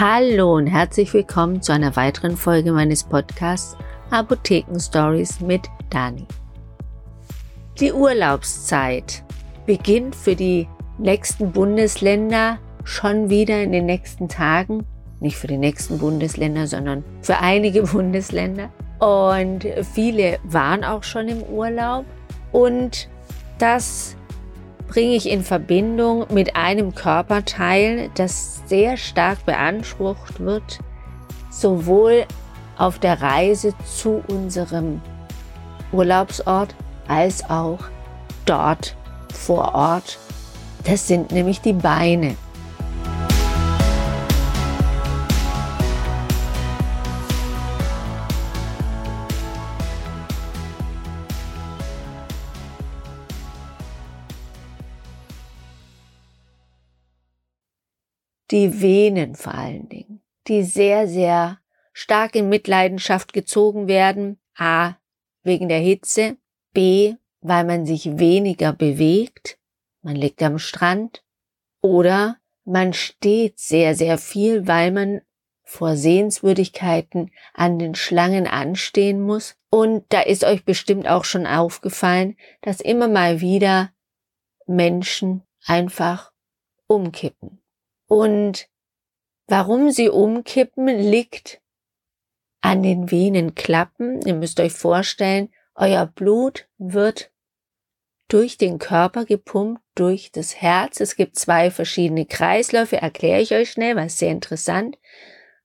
Hallo und herzlich willkommen zu einer weiteren Folge meines Podcasts Apotheken Stories mit Dani. Die Urlaubszeit beginnt für die nächsten Bundesländer schon wieder in den nächsten Tagen. Nicht für die nächsten Bundesländer, sondern für einige Bundesländer. Und viele waren auch schon im Urlaub. Und das bringe ich in Verbindung mit einem Körperteil, das sehr stark beansprucht wird, sowohl auf der Reise zu unserem Urlaubsort als auch dort vor Ort. Das sind nämlich die Beine. Die Venen vor allen Dingen, die sehr, sehr stark in Mitleidenschaft gezogen werden. A, wegen der Hitze. B, weil man sich weniger bewegt. Man liegt am Strand. Oder man steht sehr, sehr viel, weil man vor Sehenswürdigkeiten an den Schlangen anstehen muss. Und da ist euch bestimmt auch schon aufgefallen, dass immer mal wieder Menschen einfach umkippen. Und warum sie umkippen, liegt an den Venenklappen. Ihr müsst euch vorstellen, euer Blut wird durch den Körper gepumpt, durch das Herz. Es gibt zwei verschiedene Kreisläufe, erkläre ich euch schnell, was sehr interessant.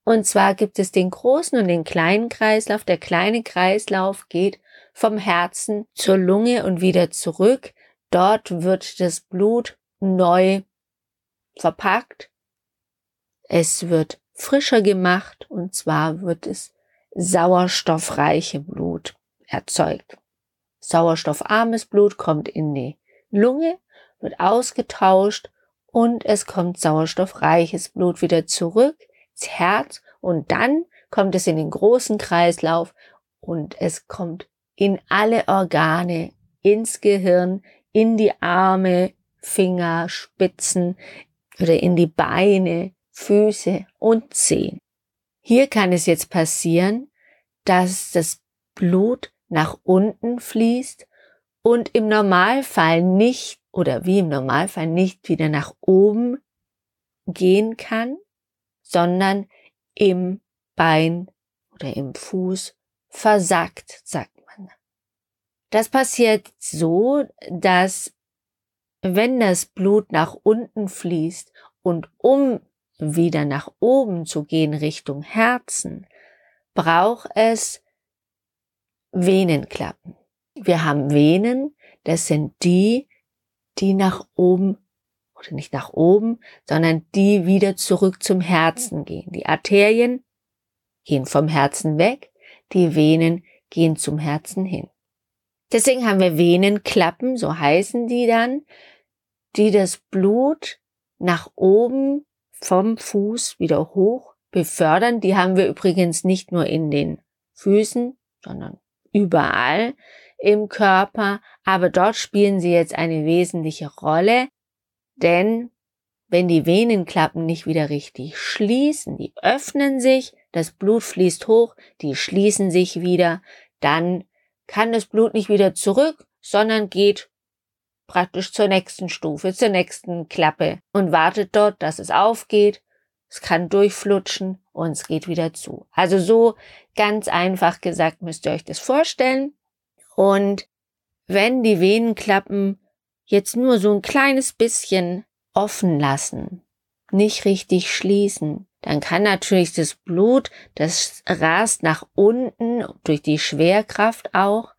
Und zwar gibt es den großen und den kleinen Kreislauf. Der kleine Kreislauf geht vom Herzen zur Lunge und wieder zurück. Dort wird das Blut neu verpackt es wird frischer gemacht und zwar wird es sauerstoffreiche Blut erzeugt. Sauerstoffarmes Blut kommt in die Lunge, wird ausgetauscht und es kommt sauerstoffreiches Blut wieder zurück ins Herz und dann kommt es in den großen Kreislauf und es kommt in alle Organe, ins Gehirn, in die Arme, Finger, Spitzen oder in die Beine, Füße und Zehen. Hier kann es jetzt passieren, dass das Blut nach unten fließt und im Normalfall nicht oder wie im Normalfall nicht wieder nach oben gehen kann, sondern im Bein oder im Fuß versackt, sagt man. Das passiert so, dass wenn das Blut nach unten fließt und um wieder nach oben zu gehen Richtung Herzen, braucht es Venenklappen. Wir haben Venen, das sind die, die nach oben oder nicht nach oben, sondern die wieder zurück zum Herzen gehen. Die Arterien gehen vom Herzen weg, die Venen gehen zum Herzen hin. Deswegen haben wir Venenklappen, so heißen die dann, die das Blut nach oben vom Fuß wieder hoch befördern. Die haben wir übrigens nicht nur in den Füßen, sondern überall im Körper. Aber dort spielen sie jetzt eine wesentliche Rolle, denn wenn die Venenklappen nicht wieder richtig schließen, die öffnen sich, das Blut fließt hoch, die schließen sich wieder, dann kann das Blut nicht wieder zurück, sondern geht praktisch zur nächsten Stufe, zur nächsten Klappe und wartet dort, dass es aufgeht. Es kann durchflutschen und es geht wieder zu. Also so ganz einfach gesagt müsst ihr euch das vorstellen. Und wenn die Venenklappen jetzt nur so ein kleines bisschen offen lassen, nicht richtig schließen, dann kann natürlich das Blut, das rast nach unten durch die Schwerkraft auch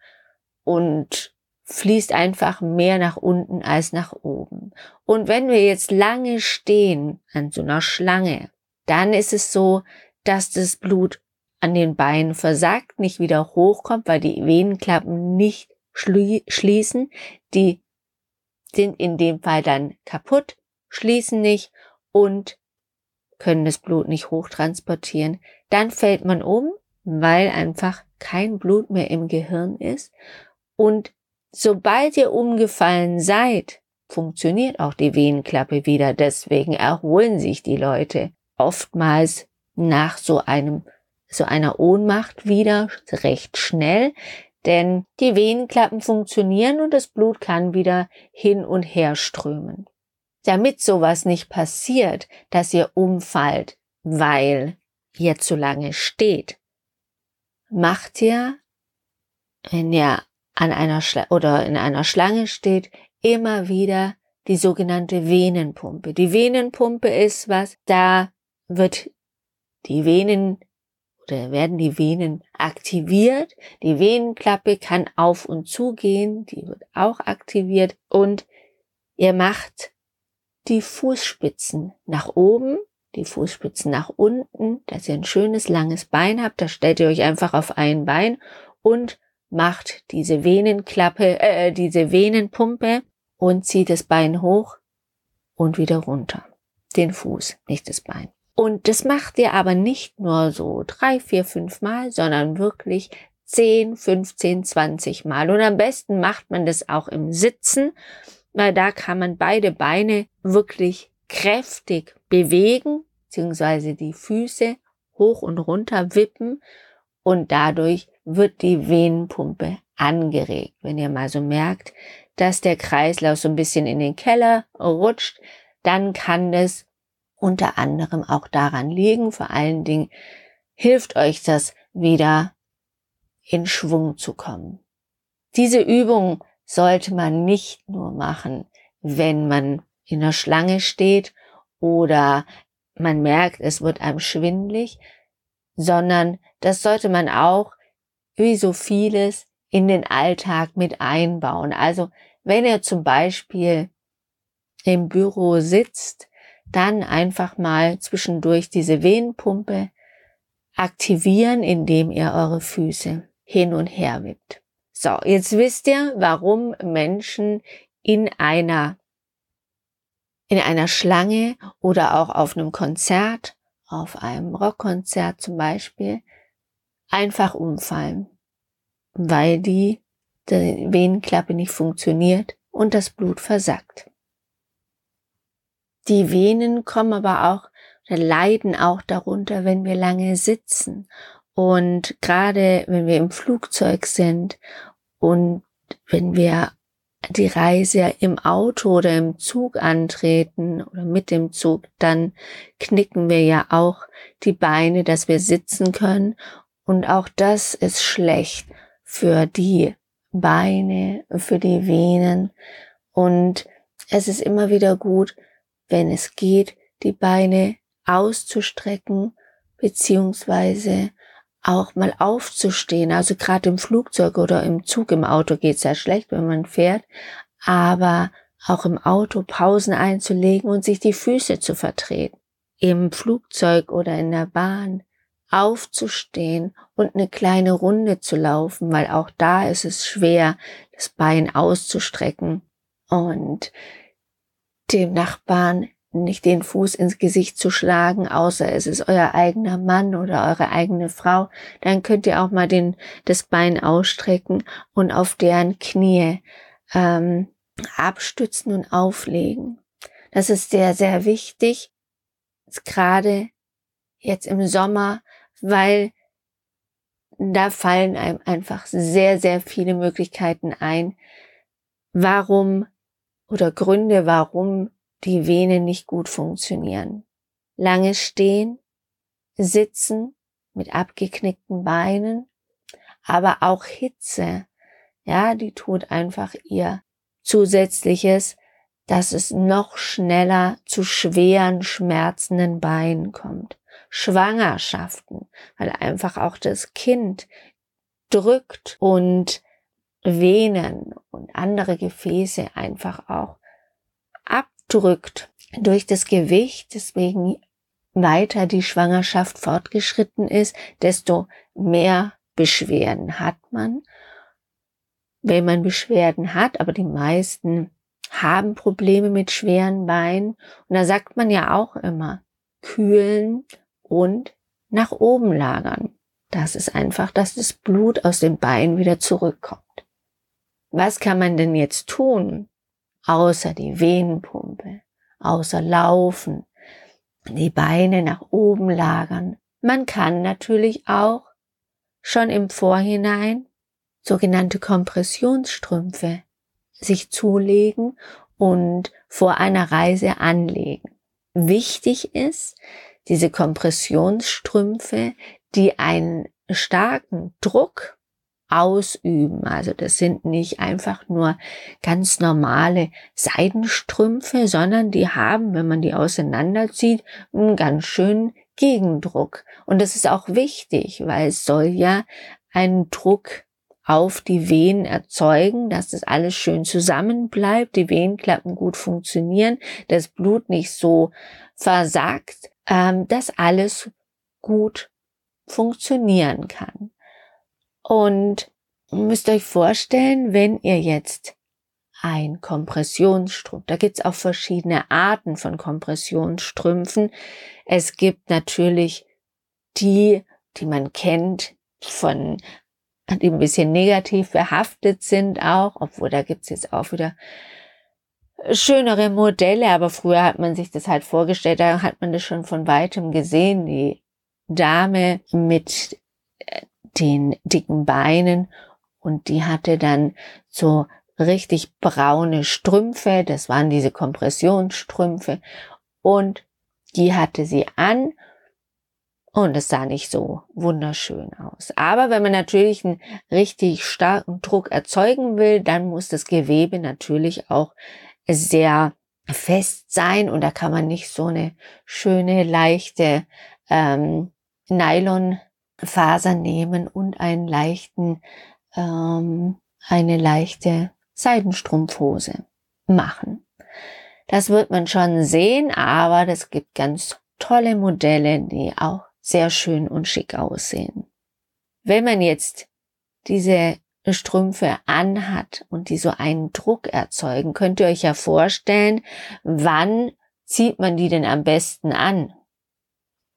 und fließt einfach mehr nach unten als nach oben. Und wenn wir jetzt lange stehen an so einer Schlange, dann ist es so, dass das Blut an den Beinen versagt, nicht wieder hochkommt, weil die Venenklappen nicht schließen. Die sind in dem Fall dann kaputt, schließen nicht und können das Blut nicht hochtransportieren. Dann fällt man um, weil einfach kein Blut mehr im Gehirn ist und Sobald ihr umgefallen seid, funktioniert auch die Venenklappe wieder. Deswegen erholen sich die Leute oftmals nach so einem, so einer Ohnmacht wieder recht schnell, denn die Venenklappen funktionieren und das Blut kann wieder hin und her strömen. Damit sowas nicht passiert, dass ihr umfallt, weil ihr zu lange steht, macht ihr, wenn ihr an einer Schla oder in einer Schlange steht, immer wieder die sogenannte Venenpumpe. Die Venenpumpe ist was, da wird die Venen oder werden die Venen aktiviert. Die Venenklappe kann auf und zu gehen, die wird auch aktiviert und ihr macht die Fußspitzen nach oben, die Fußspitzen nach unten, dass ihr ein schönes langes Bein habt. Da stellt ihr euch einfach auf ein Bein und macht diese Venenklappe, äh, diese Venenpumpe und zieht das Bein hoch und wieder runter. Den Fuß, nicht das Bein. Und das macht ihr aber nicht nur so drei, vier, fünf Mal, sondern wirklich 10, 15, 20 Mal. Und am besten macht man das auch im Sitzen, weil da kann man beide Beine wirklich kräftig bewegen, beziehungsweise die Füße hoch und runter wippen und dadurch wird die Venenpumpe angeregt. Wenn ihr mal so merkt, dass der Kreislauf so ein bisschen in den Keller rutscht, dann kann das unter anderem auch daran liegen. Vor allen Dingen hilft euch das wieder in Schwung zu kommen. Diese Übung sollte man nicht nur machen, wenn man in der Schlange steht oder man merkt, es wird einem schwindlig, sondern das sollte man auch, wie so vieles, in den Alltag mit einbauen. Also wenn ihr zum Beispiel im Büro sitzt, dann einfach mal zwischendurch diese Venenpumpe aktivieren, indem ihr eure Füße hin und her wippt. So, jetzt wisst ihr, warum Menschen in einer in einer Schlange oder auch auf einem Konzert, auf einem Rockkonzert zum Beispiel, einfach umfallen weil die, Venenklappe nicht funktioniert und das Blut versackt. Die Venen kommen aber auch oder leiden auch darunter, wenn wir lange sitzen und gerade wenn wir im Flugzeug sind und wenn wir die Reise im Auto oder im Zug antreten oder mit dem Zug, dann knicken wir ja auch die Beine, dass wir sitzen können. Und auch das ist schlecht für die Beine, für die Venen. Und es ist immer wieder gut, wenn es geht, die Beine auszustrecken, beziehungsweise auch mal aufzustehen. Also gerade im Flugzeug oder im Zug, im Auto geht es ja schlecht, wenn man fährt, aber auch im Auto Pausen einzulegen und sich die Füße zu vertreten. Im Flugzeug oder in der Bahn aufzustehen und eine kleine Runde zu laufen, weil auch da ist es schwer, das Bein auszustrecken und dem Nachbarn nicht den Fuß ins Gesicht zu schlagen, außer es ist euer eigener Mann oder eure eigene Frau, dann könnt ihr auch mal den, das Bein ausstrecken und auf deren Knie ähm, abstützen und auflegen. Das ist sehr, sehr wichtig, gerade jetzt im Sommer, weil da fallen einem einfach sehr, sehr viele Möglichkeiten ein, warum oder Gründe, warum die Venen nicht gut funktionieren. Lange stehen, sitzen mit abgeknickten Beinen, aber auch Hitze, ja, die tut einfach ihr zusätzliches, dass es noch schneller zu schweren, schmerzenden Beinen kommt. Schwangerschaften, weil einfach auch das Kind drückt und Venen und andere Gefäße einfach auch abdrückt durch das Gewicht, deswegen weiter die Schwangerschaft fortgeschritten ist, desto mehr Beschwerden hat man. Wenn man Beschwerden hat, aber die meisten haben Probleme mit schweren Beinen, und da sagt man ja auch immer, kühlen und nach oben lagern. Das ist einfach, dass das Blut aus dem Bein wieder zurückkommt. Was kann man denn jetzt tun, außer die Venenpumpe, außer Laufen, die Beine nach oben lagern. Man kann natürlich auch schon im Vorhinein sogenannte Kompressionsstrümpfe sich zulegen und vor einer Reise anlegen. Wichtig ist, diese Kompressionsstrümpfe, die einen starken Druck ausüben. Also das sind nicht einfach nur ganz normale Seidenstrümpfe, sondern die haben, wenn man die auseinanderzieht, einen ganz schönen Gegendruck. Und das ist auch wichtig, weil es soll ja einen Druck auf die Venen erzeugen, dass das alles schön zusammen bleibt, die Venenklappen gut funktionieren, das Blut nicht so versagt, ähm, dass alles gut funktionieren kann. Und müsst euch vorstellen, wenn ihr jetzt ein Kompressionsstrumpf, da gibt's auch verschiedene Arten von Kompressionsstrümpfen. Es gibt natürlich die, die man kennt von die ein bisschen negativ behaftet sind auch, obwohl da gibt's jetzt auch wieder schönere Modelle, aber früher hat man sich das halt vorgestellt, da hat man das schon von weitem gesehen, die Dame mit äh, den dicken Beinen und die hatte dann so richtig braune Strümpfe, das waren diese Kompressionsstrümpfe und die hatte sie an und es sah nicht so wunderschön aus. Aber wenn man natürlich einen richtig starken Druck erzeugen will, dann muss das Gewebe natürlich auch sehr fest sein und da kann man nicht so eine schöne, leichte ähm, Nylonfaser nehmen und einen leichten, ähm, eine leichte Seidenstrumpfhose machen. Das wird man schon sehen, aber das gibt ganz tolle Modelle, die auch sehr schön und schick aussehen. Wenn man jetzt diese Strümpfe anhat und die so einen Druck erzeugen, könnt ihr euch ja vorstellen, wann zieht man die denn am besten an?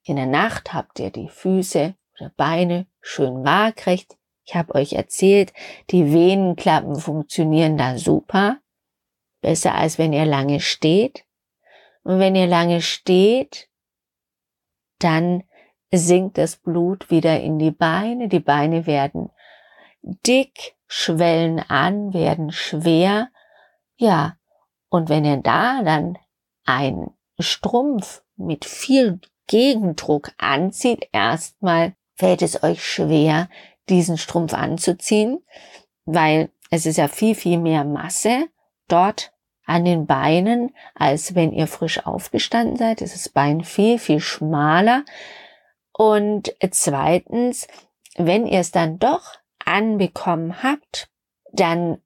In der Nacht habt ihr die Füße oder Beine schön waagrecht. Ich habe euch erzählt, die Venenklappen funktionieren da super. Besser als wenn ihr lange steht. Und wenn ihr lange steht, dann sinkt das Blut wieder in die Beine, die Beine werden dick, schwellen an, werden schwer, ja, und wenn ihr da dann einen Strumpf mit viel Gegendruck anzieht, erstmal fällt es euch schwer, diesen Strumpf anzuziehen, weil es ist ja viel, viel mehr Masse dort an den Beinen, als wenn ihr frisch aufgestanden seid. Es ist das Bein viel, viel schmaler. Und zweitens, wenn ihr es dann doch anbekommen habt, dann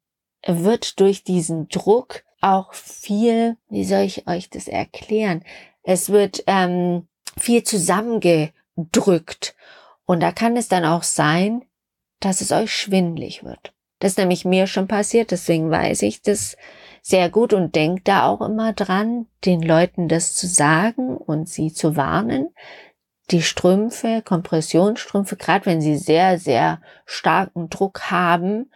wird durch diesen Druck auch viel, wie soll ich euch das erklären? Es wird ähm, viel zusammengedrückt. Und da kann es dann auch sein, dass es euch schwindlig wird. Das ist nämlich mir schon passiert, deswegen weiß ich das sehr gut und denkt da auch immer dran, den Leuten das zu sagen und sie zu warnen, die Strümpfe, Kompressionsstrümpfe, gerade wenn sie sehr, sehr starken Druck haben,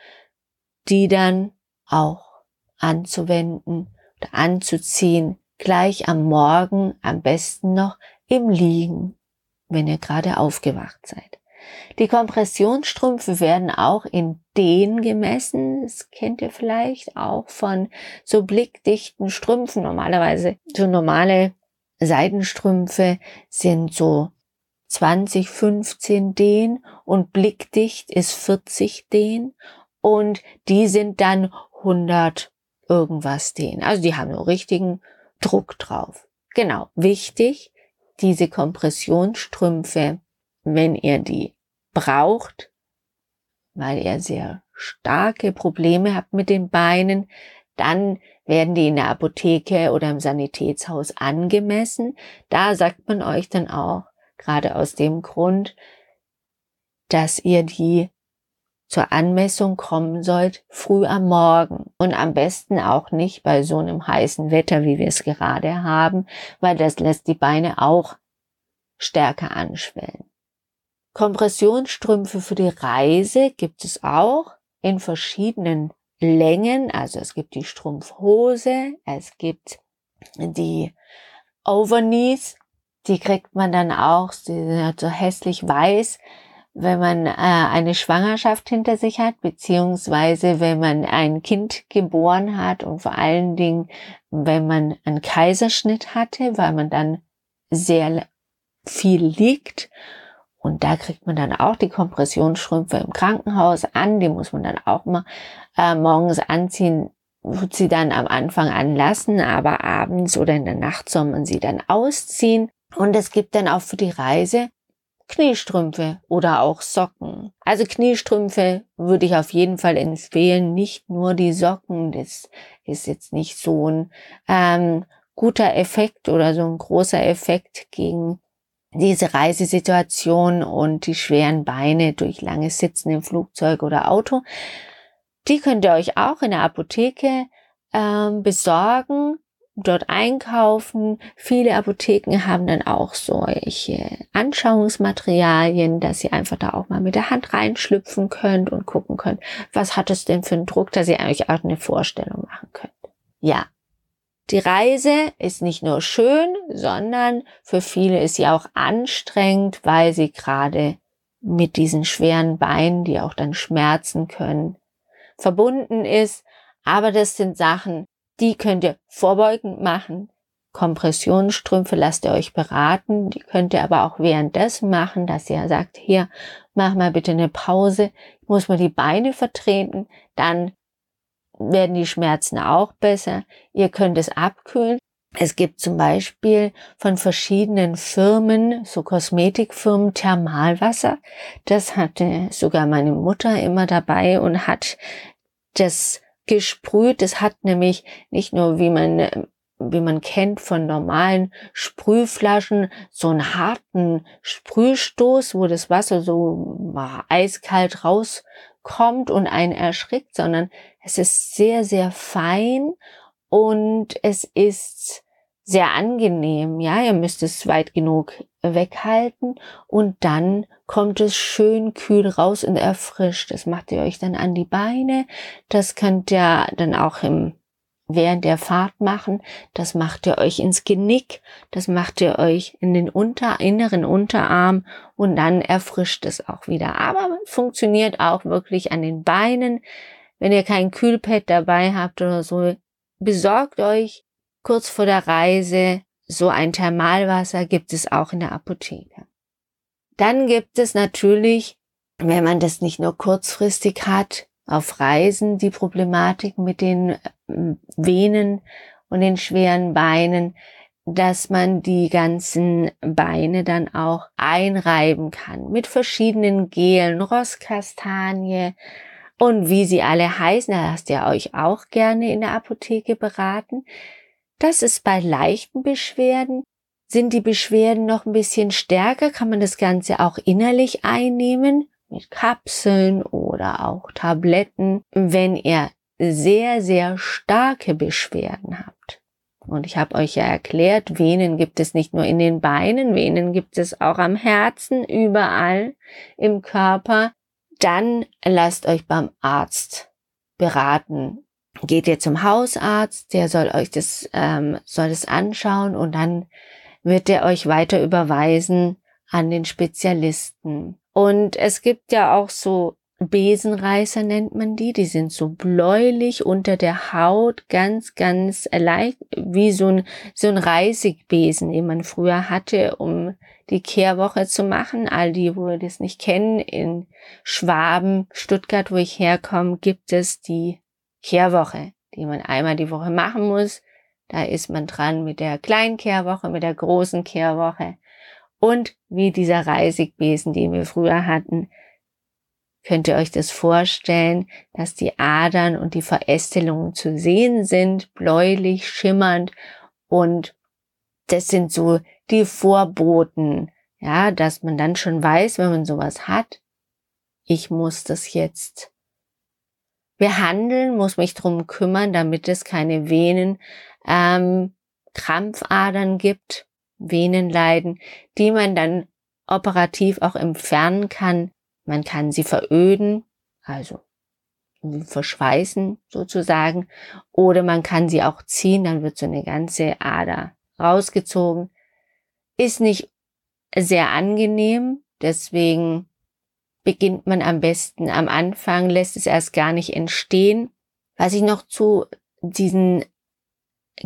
die dann auch anzuwenden oder anzuziehen, gleich am Morgen, am besten noch im Liegen, wenn ihr gerade aufgewacht seid. Die Kompressionsstrümpfe werden auch in den gemessen. Das kennt ihr vielleicht auch von so blickdichten Strümpfen. Normalerweise so normale Seidenstrümpfe sind so 20, 15 Den und blickdicht ist 40 Den und die sind dann 100 irgendwas Den. Also die haben nur richtigen Druck drauf. Genau, wichtig, diese Kompressionsstrümpfe, wenn ihr die braucht, weil ihr sehr starke Probleme habt mit den Beinen, dann werden die in der Apotheke oder im Sanitätshaus angemessen. Da sagt man euch dann auch, gerade aus dem Grund, dass ihr die zur Anmessung kommen sollt, früh am Morgen und am besten auch nicht bei so einem heißen Wetter, wie wir es gerade haben, weil das lässt die Beine auch stärker anschwellen. Kompressionsstrümpfe für die Reise gibt es auch in verschiedenen Längen, also es gibt die Strumpfhose, es gibt die Overknees, Die kriegt man dann auch, sie sind halt so hässlich weiß, wenn man äh, eine Schwangerschaft hinter sich hat, beziehungsweise wenn man ein Kind geboren hat und vor allen Dingen, wenn man einen Kaiserschnitt hatte, weil man dann sehr viel liegt. Und da kriegt man dann auch die Kompressionsstrümpfe im Krankenhaus an. Die muss man dann auch mal äh, morgens anziehen. Wird sie dann am Anfang anlassen, aber abends oder in der Nacht soll man sie dann ausziehen. Und es gibt dann auch für die Reise Kniestrümpfe oder auch Socken. Also Kniestrümpfe würde ich auf jeden Fall empfehlen, nicht nur die Socken. Das ist jetzt nicht so ein ähm, guter Effekt oder so ein großer Effekt gegen diese Reisesituation und die schweren Beine durch langes Sitzen im Flugzeug oder Auto. Die könnt ihr euch auch in der Apotheke ähm, besorgen dort einkaufen. Viele Apotheken haben dann auch solche Anschauungsmaterialien, dass ihr einfach da auch mal mit der Hand reinschlüpfen könnt und gucken könnt, was hat es denn für einen Druck, dass ihr eigentlich auch eine Vorstellung machen könnt. Ja. Die Reise ist nicht nur schön, sondern für viele ist sie auch anstrengend, weil sie gerade mit diesen schweren Beinen, die auch dann schmerzen können, verbunden ist. Aber das sind Sachen, die könnt ihr vorbeugend machen. Kompressionsstrümpfe lasst ihr euch beraten. Die könnt ihr aber auch währenddessen machen, dass ihr sagt, hier, mach mal bitte eine Pause. Ich muss mal die Beine vertreten. Dann werden die Schmerzen auch besser. Ihr könnt es abkühlen. Es gibt zum Beispiel von verschiedenen Firmen, so Kosmetikfirmen, Thermalwasser. Das hatte sogar meine Mutter immer dabei und hat das gesprüht. Es hat nämlich nicht nur, wie man, wie man kennt von normalen Sprühflaschen, so einen harten Sprühstoß, wo das Wasser so eiskalt rauskommt und einen erschrickt, sondern es ist sehr, sehr fein und es ist sehr angenehm. Ja, ihr müsst es weit genug weghalten und dann kommt es schön kühl raus und erfrischt. Das macht ihr euch dann an die Beine. Das könnt ihr dann auch im während der Fahrt machen. Das macht ihr euch ins Genick. Das macht ihr euch in den unter, inneren Unterarm und dann erfrischt es auch wieder. Aber funktioniert auch wirklich an den Beinen. Wenn ihr kein Kühlpad dabei habt oder so, besorgt euch kurz vor der Reise so ein Thermalwasser gibt es auch in der Apotheke. Dann gibt es natürlich, wenn man das nicht nur kurzfristig hat, auf Reisen die Problematik mit den ähm, Venen und den schweren Beinen, dass man die ganzen Beine dann auch einreiben kann mit verschiedenen Gelen, Rosskastanie und wie sie alle heißen. Da lasst ihr euch auch gerne in der Apotheke beraten. Das ist bei leichten Beschwerden. Sind die Beschwerden noch ein bisschen stärker, kann man das Ganze auch innerlich einnehmen mit Kapseln oder auch Tabletten, wenn ihr sehr, sehr starke Beschwerden habt. Und ich habe euch ja erklärt, Venen gibt es nicht nur in den Beinen, Venen gibt es auch am Herzen, überall im Körper. Dann lasst euch beim Arzt beraten, geht ihr zum Hausarzt, der soll euch das, ähm, soll das anschauen und dann wird er euch weiter überweisen an den Spezialisten. Und es gibt ja auch so Besenreißer nennt man die, die sind so bläulich unter der Haut, ganz, ganz leicht, wie so ein, so ein Reisigbesen, den man früher hatte, um die Kehrwoche zu machen. All die, wo wir das nicht kennen, in Schwaben, Stuttgart, wo ich herkomme, gibt es die Kehrwoche, die man einmal die Woche machen muss. Da ist man dran mit der kleinen Kehrwoche, mit der großen Kehrwoche. Und wie dieser Reisigbesen, den wir früher hatten, könnt ihr euch das vorstellen, dass die Adern und die Verästelungen zu sehen sind, bläulich, schimmernd und das sind so die Vorboten, ja, dass man dann schon weiß, wenn man sowas hat, ich muss das jetzt behandeln, muss mich drum kümmern, damit es keine Venen, ähm, Krampfadern gibt, Venenleiden, die man dann operativ auch entfernen kann. Man kann sie veröden, also verschweißen sozusagen, oder man kann sie auch ziehen, dann wird so eine ganze Ader rausgezogen. ist nicht sehr angenehm, deswegen beginnt man am besten am Anfang, lässt es erst gar nicht entstehen. Was ich noch zu diesen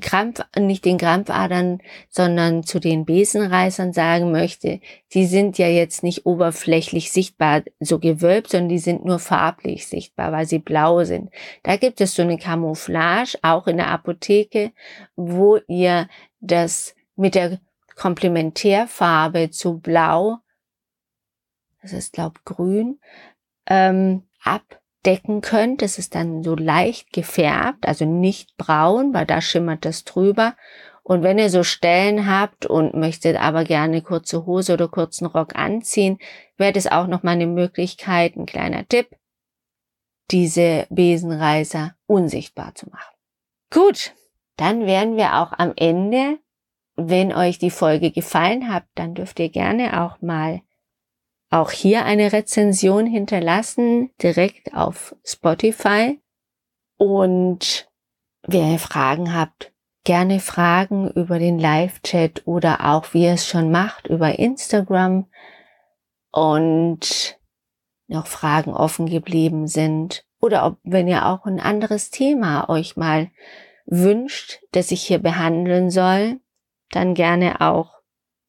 Krampf, nicht den Krampfadern, sondern zu den Besenreißern sagen möchte, die sind ja jetzt nicht oberflächlich sichtbar, so gewölbt, sondern die sind nur farblich sichtbar, weil sie blau sind. Da gibt es so eine Camouflage, auch in der Apotheke, wo ihr das mit der Komplementärfarbe zu blau, das ist glaub grün, ähm, ab decken könnt. Es ist dann so leicht gefärbt, also nicht braun, weil da schimmert das drüber. Und wenn ihr so Stellen habt und möchtet aber gerne kurze Hose oder kurzen Rock anziehen, wäre das auch noch mal eine Möglichkeit, ein kleiner Tipp, diese Besenreißer unsichtbar zu machen. Gut, dann wären wir auch am Ende. Wenn euch die Folge gefallen hat, dann dürft ihr gerne auch mal auch hier eine Rezension hinterlassen, direkt auf Spotify. Und wer Fragen habt, gerne Fragen über den Live-Chat oder auch wie ihr es schon macht über Instagram und noch Fragen offen geblieben sind oder ob, wenn ihr auch ein anderes Thema euch mal wünscht, das ich hier behandeln soll, dann gerne auch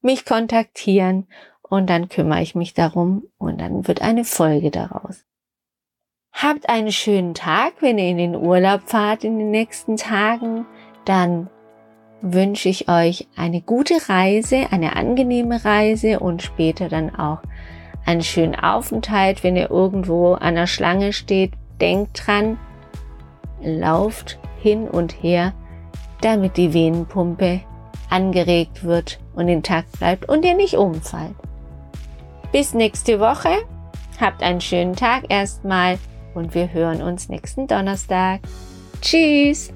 mich kontaktieren und dann kümmere ich mich darum und dann wird eine Folge daraus. Habt einen schönen Tag, wenn ihr in den Urlaub fahrt in den nächsten Tagen, dann wünsche ich euch eine gute Reise, eine angenehme Reise und später dann auch einen schönen Aufenthalt, wenn ihr irgendwo an der Schlange steht. Denkt dran, lauft hin und her, damit die Venenpumpe angeregt wird und intakt bleibt und ihr nicht umfallt. Bis nächste Woche. Habt einen schönen Tag erstmal und wir hören uns nächsten Donnerstag. Tschüss!